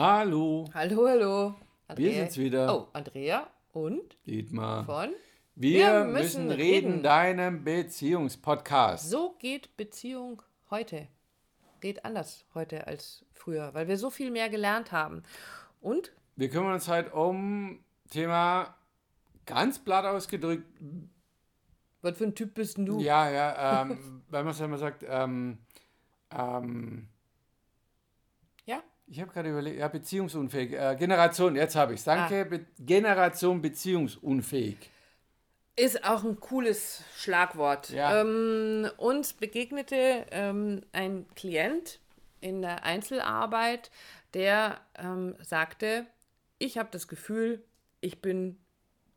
Hallo, Hallo, hallo. wir sind's wieder. Oh, Andrea und Dietmar. von Wir, Wir müssen, müssen reden, reden. deinem Beziehungspodcast. So geht Beziehung heute. Geht anders heute als früher, weil wir so viel mehr gelernt haben. Und Wir kümmern uns heute um Thema ganz platt ausgedrückt. was für ein Typ bist denn du? Ja, ja, ähm, weil man es ja immer sagt, ähm, ähm? Ich habe gerade überlegt, ja, beziehungsunfähig. Äh, Generation, jetzt habe ich es. Danke, Be Generation beziehungsunfähig. Ist auch ein cooles Schlagwort. Ja. Ähm, uns begegnete ähm, ein Klient in der Einzelarbeit, der ähm, sagte, ich habe das Gefühl, ich bin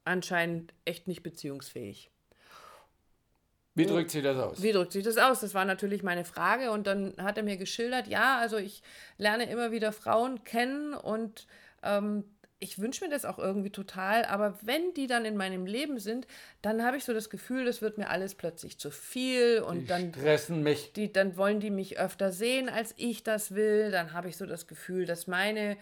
anscheinend echt nicht beziehungsfähig. Wie drückt sich das aus? Wie drückt sich das aus? Das war natürlich meine Frage. Und dann hat er mir geschildert, ja, also ich lerne immer wieder Frauen kennen und ähm, ich wünsche mir das auch irgendwie total. Aber wenn die dann in meinem Leben sind, dann habe ich so das Gefühl, das wird mir alles plötzlich zu viel und Die dann stressen mich. die, dann wollen die mich öfter sehen, als ich das will. Dann habe ich so das Gefühl, dass meine, äh,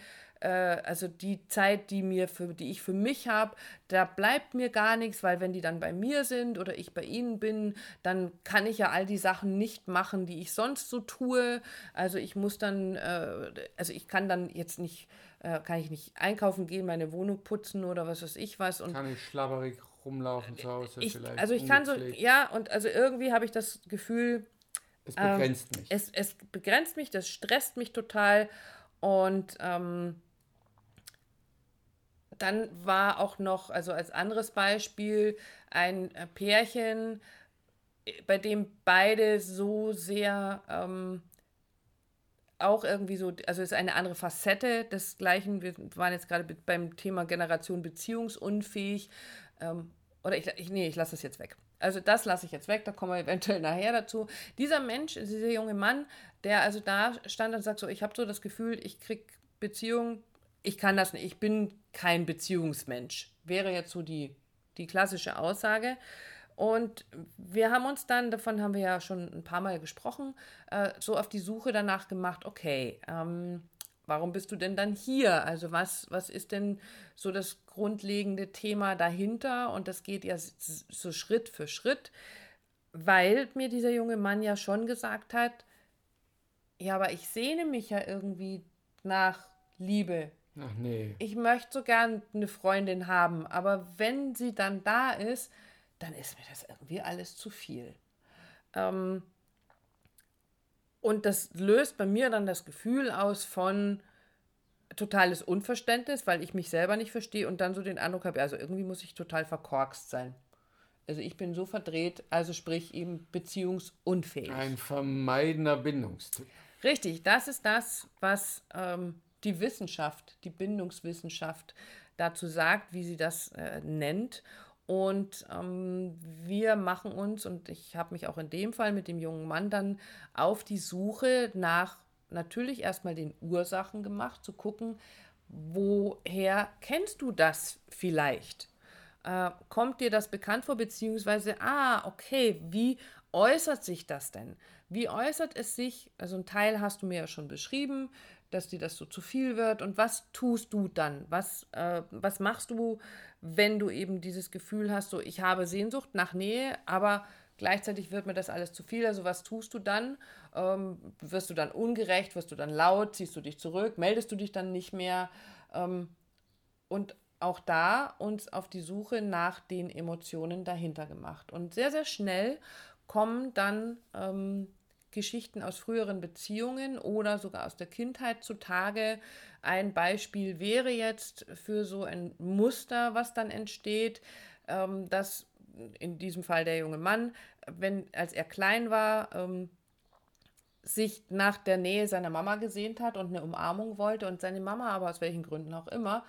also die Zeit, die mir für, die ich für mich habe, da bleibt mir gar nichts, weil wenn die dann bei mir sind oder ich bei ihnen bin, dann kann ich ja all die Sachen nicht machen, die ich sonst so tue. Also ich muss dann, äh, also ich kann dann jetzt nicht, äh, kann ich nicht einkaufen gehen, meine Wohnung putzen oder was weiß ich was und Kann ich schlabberig rumlaufen zu Hause ich, vielleicht? also ich kann so, ja, und also irgendwie habe ich das Gefühl, Es begrenzt mich. es, es begrenzt mich, das stresst mich total. Und ähm, dann war auch noch, also als anderes Beispiel, ein äh, Pärchen, äh, bei dem beide so sehr ähm, auch irgendwie so, also es ist eine andere Facette des Gleichen. Wir waren jetzt gerade be- beim Thema Generation beziehungsunfähig. Ähm, oder ich, ich, nee, ich lasse das jetzt weg. Also das lasse ich jetzt weg, da kommen wir eventuell nachher dazu. Dieser Mensch, dieser junge Mann, der also da stand und sagt so, ich habe so das Gefühl, ich krieg Beziehung, ich kann das nicht, ich bin kein Beziehungsmensch. Wäre jetzt so die, die klassische Aussage. Und wir haben uns dann, davon haben wir ja schon ein paar Mal gesprochen, äh, so auf die Suche danach gemacht, okay, ähm, warum bist du denn dann hier? Also was, was ist denn so das grundlegende Thema dahinter? Und das geht ja so Schritt für Schritt, weil mir dieser junge Mann ja schon gesagt hat, ja, aber ich sehne mich ja irgendwie nach Liebe, Ach nee. ich möchte so gern eine Freundin haben, aber wenn sie dann da ist, dann ist mir das irgendwie alles zu viel. Ähm, und das löst bei mir dann das Gefühl aus von totales Unverständnis, weil ich mich selber nicht verstehe und dann so den Eindruck habe, also irgendwie muss ich total verkorkst sein. Also ich bin so verdreht, also sprich eben beziehungsunfähig. Ein vermeidender Bindungstyp. Richtig, das ist das, was ähm, die Wissenschaft, die Bindungswissenschaft dazu sagt, wie sie das äh, nennt. Und ähm, wir machen uns, und ich habe mich auch in dem Fall mit dem jungen Mann dann auf die Suche nach natürlich erstmal den Ursachen gemacht, zu gucken, woher kennst du das vielleicht? Äh, kommt dir das bekannt vor, beziehungsweise, ah, okay, wie äußert sich das denn? Wie äußert es sich? Also ein Teil hast du mir ja schon beschrieben, dass dir das so zu viel wird. Und was tust du dann? Was, äh, was machst du, wenn du eben dieses Gefühl hast, so ich habe Sehnsucht nach Nähe, aber gleichzeitig wird mir das alles zu viel. Also was tust du dann? Ähm, wirst du dann ungerecht? Wirst du dann laut? Ziehst du dich zurück? Meldest du dich dann nicht mehr? Ähm, und auch da uns auf die Suche nach den Emotionen dahinter gemacht. Und sehr, sehr schnell kommen dann ähm, Geschichten aus früheren Beziehungen oder sogar aus der Kindheit zutage. Ein Beispiel wäre jetzt für so ein Muster, was dann entsteht, ähm, dass in diesem Fall der junge Mann, wenn als er klein war, ähm, sich nach der Nähe seiner Mama gesehnt hat und eine Umarmung wollte und seine Mama aber aus welchen Gründen auch immer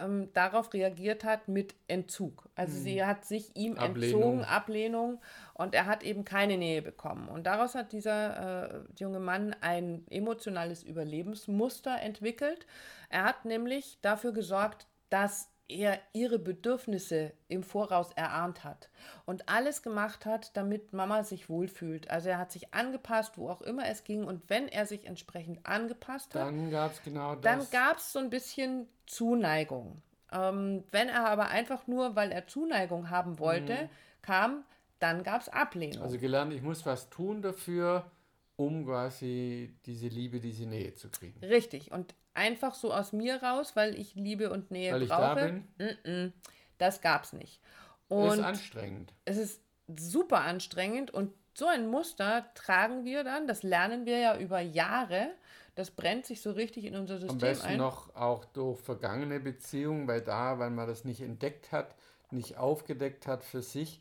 ähm, darauf reagiert hat mit Entzug. Also sie hat sich ihm Ablehnung. entzogen, Ablehnung und er hat eben keine Nähe bekommen. Und daraus hat dieser äh, junge Mann ein emotionales Überlebensmuster entwickelt. Er hat nämlich dafür gesorgt, dass er ihre Bedürfnisse im Voraus erahnt hat und alles gemacht hat, damit Mama sich wohlfühlt. Also er hat sich angepasst, wo auch immer es ging. Und wenn er sich entsprechend angepasst hat, dann gab es genau das. Dann gab es so ein bisschen Zuneigung. Ähm, wenn er aber einfach nur, weil er Zuneigung haben wollte, mhm. kam, dann gab es Ablehnung. Also gelernt, ich muss was tun dafür, um quasi diese Liebe, diese Nähe zu kriegen. Richtig. Und einfach so aus mir raus, weil ich Liebe und Nähe weil brauche. Da? Mm -mm, das gab's nicht. Und das ist anstrengend. Es ist super anstrengend und so ein Muster tragen wir dann, das lernen wir ja über Jahre. Das brennt sich so richtig in unser System ein. Am besten ein. noch auch durch vergangene Beziehungen, weil da, weil man das nicht entdeckt hat, nicht aufgedeckt hat für sich,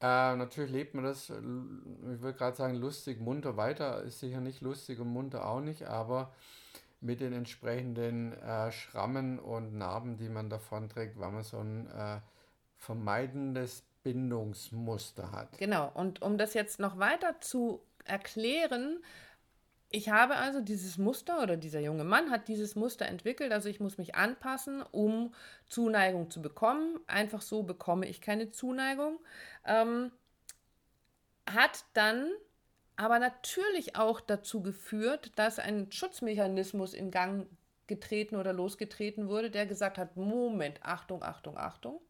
äh, natürlich lebt man das, ich würde gerade sagen, lustig, munter weiter. Ist sicher nicht lustig und munter auch nicht, aber mit den entsprechenden äh, Schrammen und Narben, die man davon trägt, weil man so ein äh, vermeidendes Bindungsmuster hat. Genau, und um das jetzt noch weiter zu erklären, ich habe also dieses Muster oder dieser junge Mann hat dieses Muster entwickelt, also ich muss mich anpassen, um Zuneigung zu bekommen. Einfach so bekomme ich keine Zuneigung. Ähm, hat dann aber natürlich auch dazu geführt, dass ein Schutzmechanismus in Gang getreten oder losgetreten wurde, der gesagt hat, Moment, Achtung, Achtung, Achtung.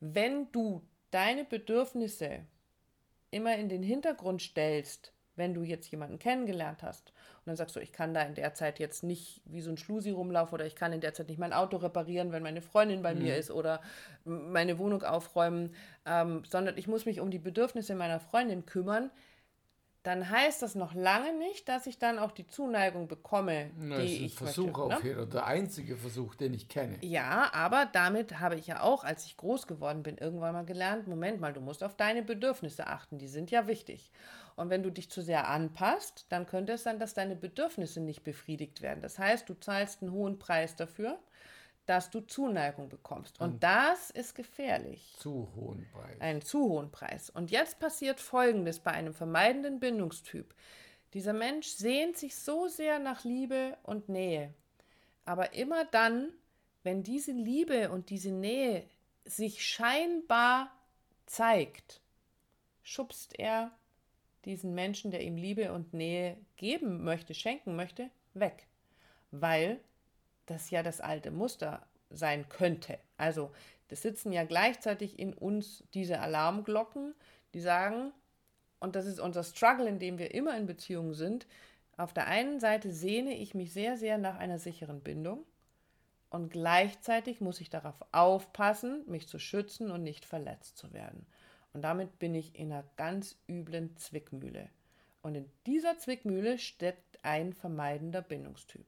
Wenn du deine Bedürfnisse immer in den Hintergrund stellst, wenn du jetzt jemanden kennengelernt hast und dann sagst du, ich kann da in der Zeit jetzt nicht wie so ein Schlusi rumlaufen oder ich kann in der Zeit nicht mein Auto reparieren, wenn meine Freundin bei mhm. mir ist oder meine Wohnung aufräumen, ähm, sondern ich muss mich um die Bedürfnisse meiner Freundin kümmern, dann heißt das noch lange nicht, dass ich dann auch die Zuneigung bekomme, Na, die ich ist ein Versuch möchte, auf ne? der einzige Versuch, den ich kenne. Ja, aber damit habe ich ja auch, als ich groß geworden bin, irgendwann mal gelernt, Moment mal, du musst auf deine Bedürfnisse achten, die sind ja wichtig. Und wenn du dich zu sehr anpasst, dann könnte es sein, dass deine Bedürfnisse nicht befriedigt werden. Das heißt, du zahlst einen hohen Preis dafür, dass du Zuneigung bekommst. Und, Und das ist gefährlich. Zu hohen Preis. Einen zu hohen Preis. Und jetzt passiert Folgendes bei einem vermeidenden Bindungstyp. Dieser Mensch sehnt sich so sehr nach Liebe und Nähe. Aber immer dann, wenn diese Liebe und diese Nähe sich scheinbar zeigt, schubst er diesen Menschen, der ihm Liebe und Nähe geben möchte, schenken möchte, weg. Weil das ja das alte Muster sein könnte. Also, das sitzen ja gleichzeitig in uns diese Alarmglocken, die sagen, und das ist unser Struggle, in dem wir immer in Beziehungen sind, auf der einen Seite sehne ich mich sehr, sehr nach einer sicheren Bindung und gleichzeitig muss ich darauf aufpassen, mich zu schützen und nicht verletzt zu werden. Und damit bin ich in einer ganz üblen Zwickmühle. Und in dieser Zwickmühle steckt ein vermeidender Bindungstyp.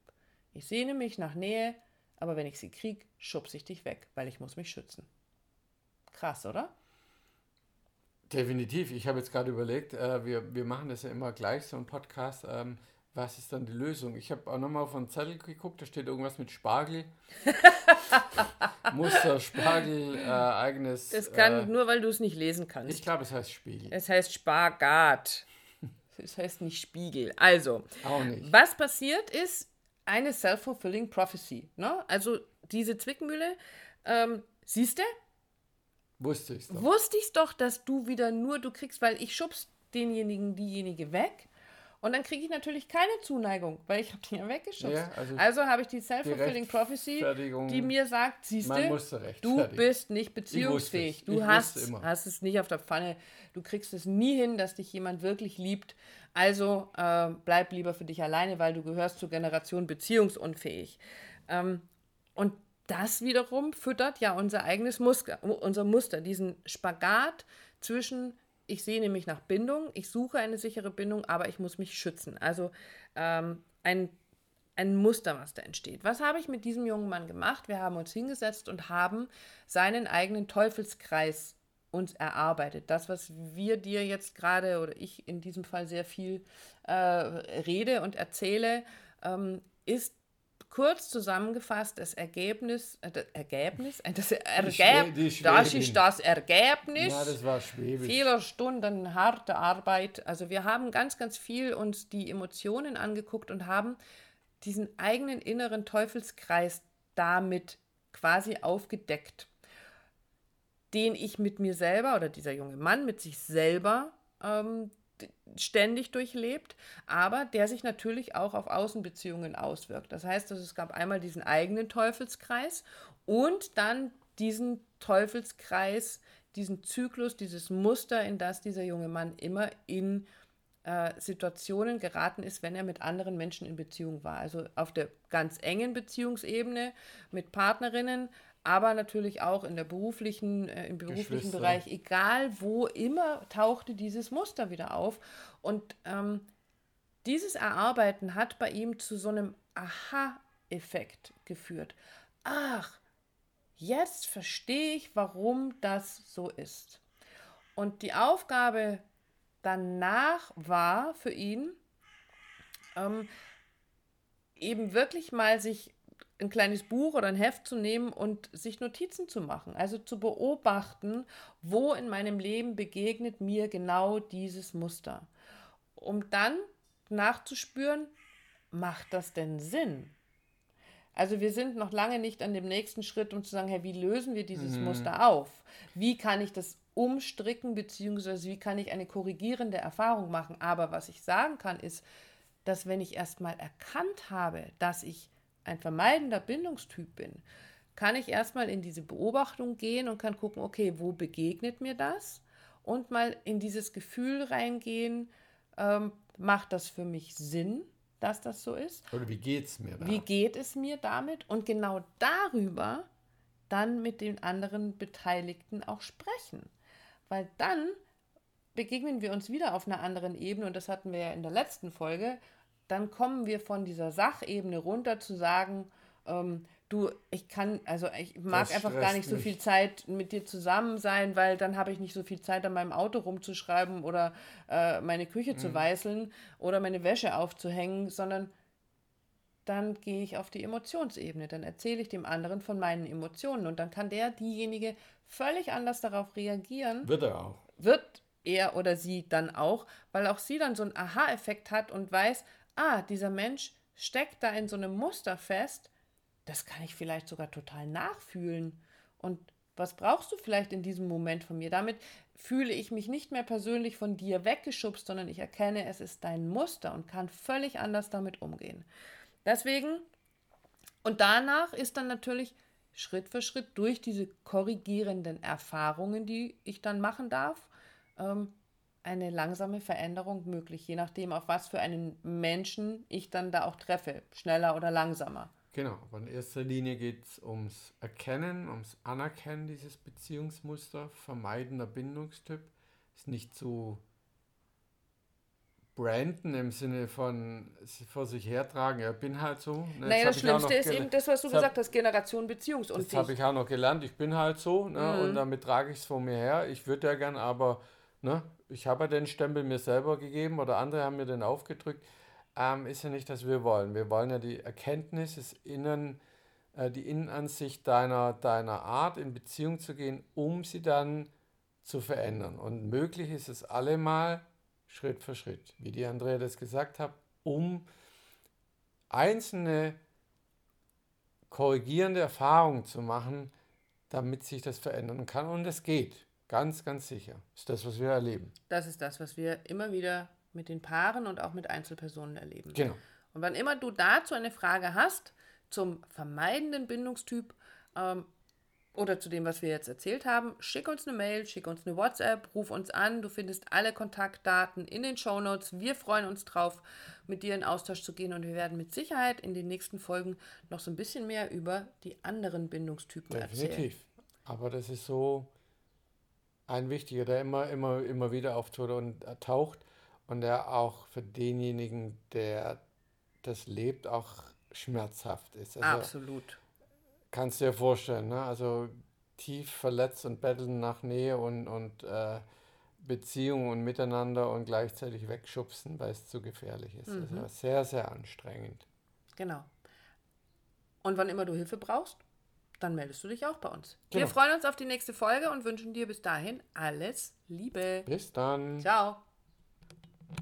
Ich sehne mich nach Nähe, aber wenn ich sie krieg, schubse ich dich weg, weil ich muss mich schützen. Krass, oder? Definitiv. Ich habe jetzt gerade überlegt, äh, wir, wir machen das ja immer gleich, so ein Podcast. Ähm, was ist dann die Lösung? Ich habe auch nochmal auf einen Zettel geguckt, da steht irgendwas mit Spargel. Muster, Spargel, äh, eigenes. Das kann äh, nur, weil du es nicht lesen kannst. Ich glaube, es heißt Spiegel. Es heißt Spagat. Es heißt nicht Spiegel. Also, auch nicht. was passiert ist, eine self-fulfilling prophecy. Ne? Also diese Zwickmühle, ähm, siehst du? Wusste ich doch. Wusste ich doch, dass du wieder nur du kriegst, weil ich schubst denjenigen, diejenige weg. Und dann kriege ich natürlich keine Zuneigung, weil ich habe die ja weggeschubst. Ja, also, also habe ich die Self-Fulfilling Prophecy, die mir sagt, siehst du, du bist nicht beziehungsfähig. Du hast, hast es nicht auf der Pfanne. Du kriegst es nie hin, dass dich jemand wirklich liebt. Also äh, bleib lieber für dich alleine, weil du gehörst zur Generation beziehungsunfähig. Ähm, und das wiederum füttert ja unser eigenes Muster, unser Muster, diesen Spagat zwischen ich sehne mich nach Bindung, ich suche eine sichere Bindung, aber ich muss mich schützen. Also ähm, ein, ein Muster, was da entsteht. Was habe ich mit diesem jungen Mann gemacht? Wir haben uns hingesetzt und haben seinen eigenen Teufelskreis uns erarbeitet. Das, was wir dir jetzt gerade oder ich in diesem Fall sehr viel äh, rede und erzähle, ähm, ist kurz zusammengefasst das Ergebnis, äh, das Ergebnis, äh, das, Ergeb das ist das Ergebnis ja, das war vieler Stunden harter Arbeit. Also wir haben ganz, ganz viel uns die Emotionen angeguckt und haben diesen eigenen inneren Teufelskreis damit quasi aufgedeckt, den ich mit mir selber oder dieser junge Mann mit sich selber ähm, ständig durchlebt, aber der sich natürlich auch auf Außenbeziehungen auswirkt. Das heißt, also es gab einmal diesen eigenen Teufelskreis und dann diesen Teufelskreis, diesen Zyklus, dieses Muster, in das dieser junge Mann immer in äh, Situationen geraten ist, wenn er mit anderen Menschen in Beziehung war. Also auf der ganz engen Beziehungsebene mit Partnerinnen, aber natürlich auch in der beruflichen, äh, im beruflichen Bereich, egal wo immer tauchte dieses Muster wieder auf. Und ähm, dieses Erarbeiten hat bei ihm zu so einem Aha-Effekt geführt. Ach, jetzt verstehe ich, warum das so ist. Und die Aufgabe danach war für ihn, ähm, eben wirklich mal sich ein kleines Buch oder ein Heft zu nehmen und sich Notizen zu machen. Also zu beobachten, wo in meinem Leben begegnet mir genau dieses Muster. Um dann nachzuspüren, macht das denn Sinn? Also wir sind noch lange nicht an dem nächsten Schritt, um zu sagen, hey, wie lösen wir dieses mhm. Muster auf? Wie kann ich das umstricken, beziehungsweise wie kann ich eine korrigierende Erfahrung machen? Aber was ich sagen kann, ist, dass wenn ich erstmal erkannt habe, dass ich ein vermeidender Bindungstyp bin, kann ich erstmal in diese Beobachtung gehen und kann gucken, okay, wo begegnet mir das? Und mal in dieses Gefühl reingehen, ähm, macht das für mich Sinn, dass das so ist? Oder wie geht es mir da? Wie geht es mir damit? Und genau darüber dann mit den anderen Beteiligten auch sprechen. Weil dann begegnen wir uns wieder auf einer anderen Ebene und das hatten wir ja in der letzten Folge, dann kommen wir von dieser Sachebene runter zu sagen, ähm, du, ich kann, also ich mag das einfach gar nicht so viel Zeit mit dir zusammen sein, weil dann habe ich nicht so viel Zeit an meinem Auto rumzuschreiben oder äh, meine Küche mhm. zu weißeln oder meine Wäsche aufzuhängen, sondern dann gehe ich auf die Emotionsebene, dann erzähle ich dem anderen von meinen Emotionen und dann kann der, diejenige völlig anders darauf reagieren. Wird er auch. Wird er oder sie dann auch, weil auch sie dann so einen Aha-Effekt hat und weiß, ah, dieser Mensch steckt da in so einem Muster fest, das kann ich vielleicht sogar total nachfühlen. Und was brauchst du vielleicht in diesem Moment von mir? Damit fühle ich mich nicht mehr persönlich von dir weggeschubst, sondern ich erkenne, es ist dein Muster und kann völlig anders damit umgehen. Deswegen, und danach ist dann natürlich Schritt für Schritt durch diese korrigierenden Erfahrungen, die ich dann machen darf, ähm, eine langsame Veränderung möglich, je nachdem, auf was für einen Menschen ich dann da auch treffe, schneller oder langsamer. Genau, aber in erster Linie geht es ums Erkennen, ums Anerkennen dieses Beziehungsmuster, vermeidender Bindungstyp, ist nicht zu branden im Sinne von vor sich hertragen, ja, bin halt so. Ne, naja, das Schlimmste ist eben das, was du gesagt hast, Generation Beziehungsunfähig. Das habe ich auch noch gelernt, ich bin halt so ne, mhm. und damit trage ich es vor mir her. Ich würde ja gern, aber ne, ich habe ja den Stempel mir selber gegeben oder andere haben mir den aufgedrückt. Ähm, ist ja nicht, dass wir wollen. Wir wollen ja die Erkenntnis, das Innen, äh, die Innenansicht deiner, deiner Art in Beziehung zu gehen, um sie dann zu verändern. Und möglich ist es allemal Schritt für Schritt, wie die Andrea das gesagt hat, um einzelne korrigierende Erfahrungen zu machen, damit sich das verändern kann. Und es geht. Ganz, ganz sicher. Ist das, was wir erleben. Das ist das, was wir immer wieder mit den Paaren und auch mit Einzelpersonen erleben. Genau. Und wann immer du dazu eine Frage hast, zum vermeidenden Bindungstyp, ähm, oder zu dem, was wir jetzt erzählt haben, schick uns eine Mail, schick uns eine WhatsApp, ruf uns an. Du findest alle Kontaktdaten in den Show Notes. Wir freuen uns drauf, mit dir in Austausch zu gehen und wir werden mit Sicherheit in den nächsten Folgen noch so ein bisschen mehr über die anderen Bindungstypen Definitiv. erzählen. Definitiv. Aber das ist so ein wichtiger, der immer, immer, immer wieder auftaucht und taucht und der auch für denjenigen, der das lebt, auch schmerzhaft ist. Also, Absolut Kannst du dir vorstellen, ne? Also tief verletzt und betteln nach Nähe und, und äh, Beziehung und Miteinander und gleichzeitig wegschubsen, weil es zu gefährlich ist. Mhm. Also sehr, sehr anstrengend. Genau. Und wann immer du Hilfe brauchst, dann meldest du dich auch bei uns. Genau. Wir freuen uns auf die nächste Folge und wünschen dir bis dahin alles Liebe. Bis dann. Ciao.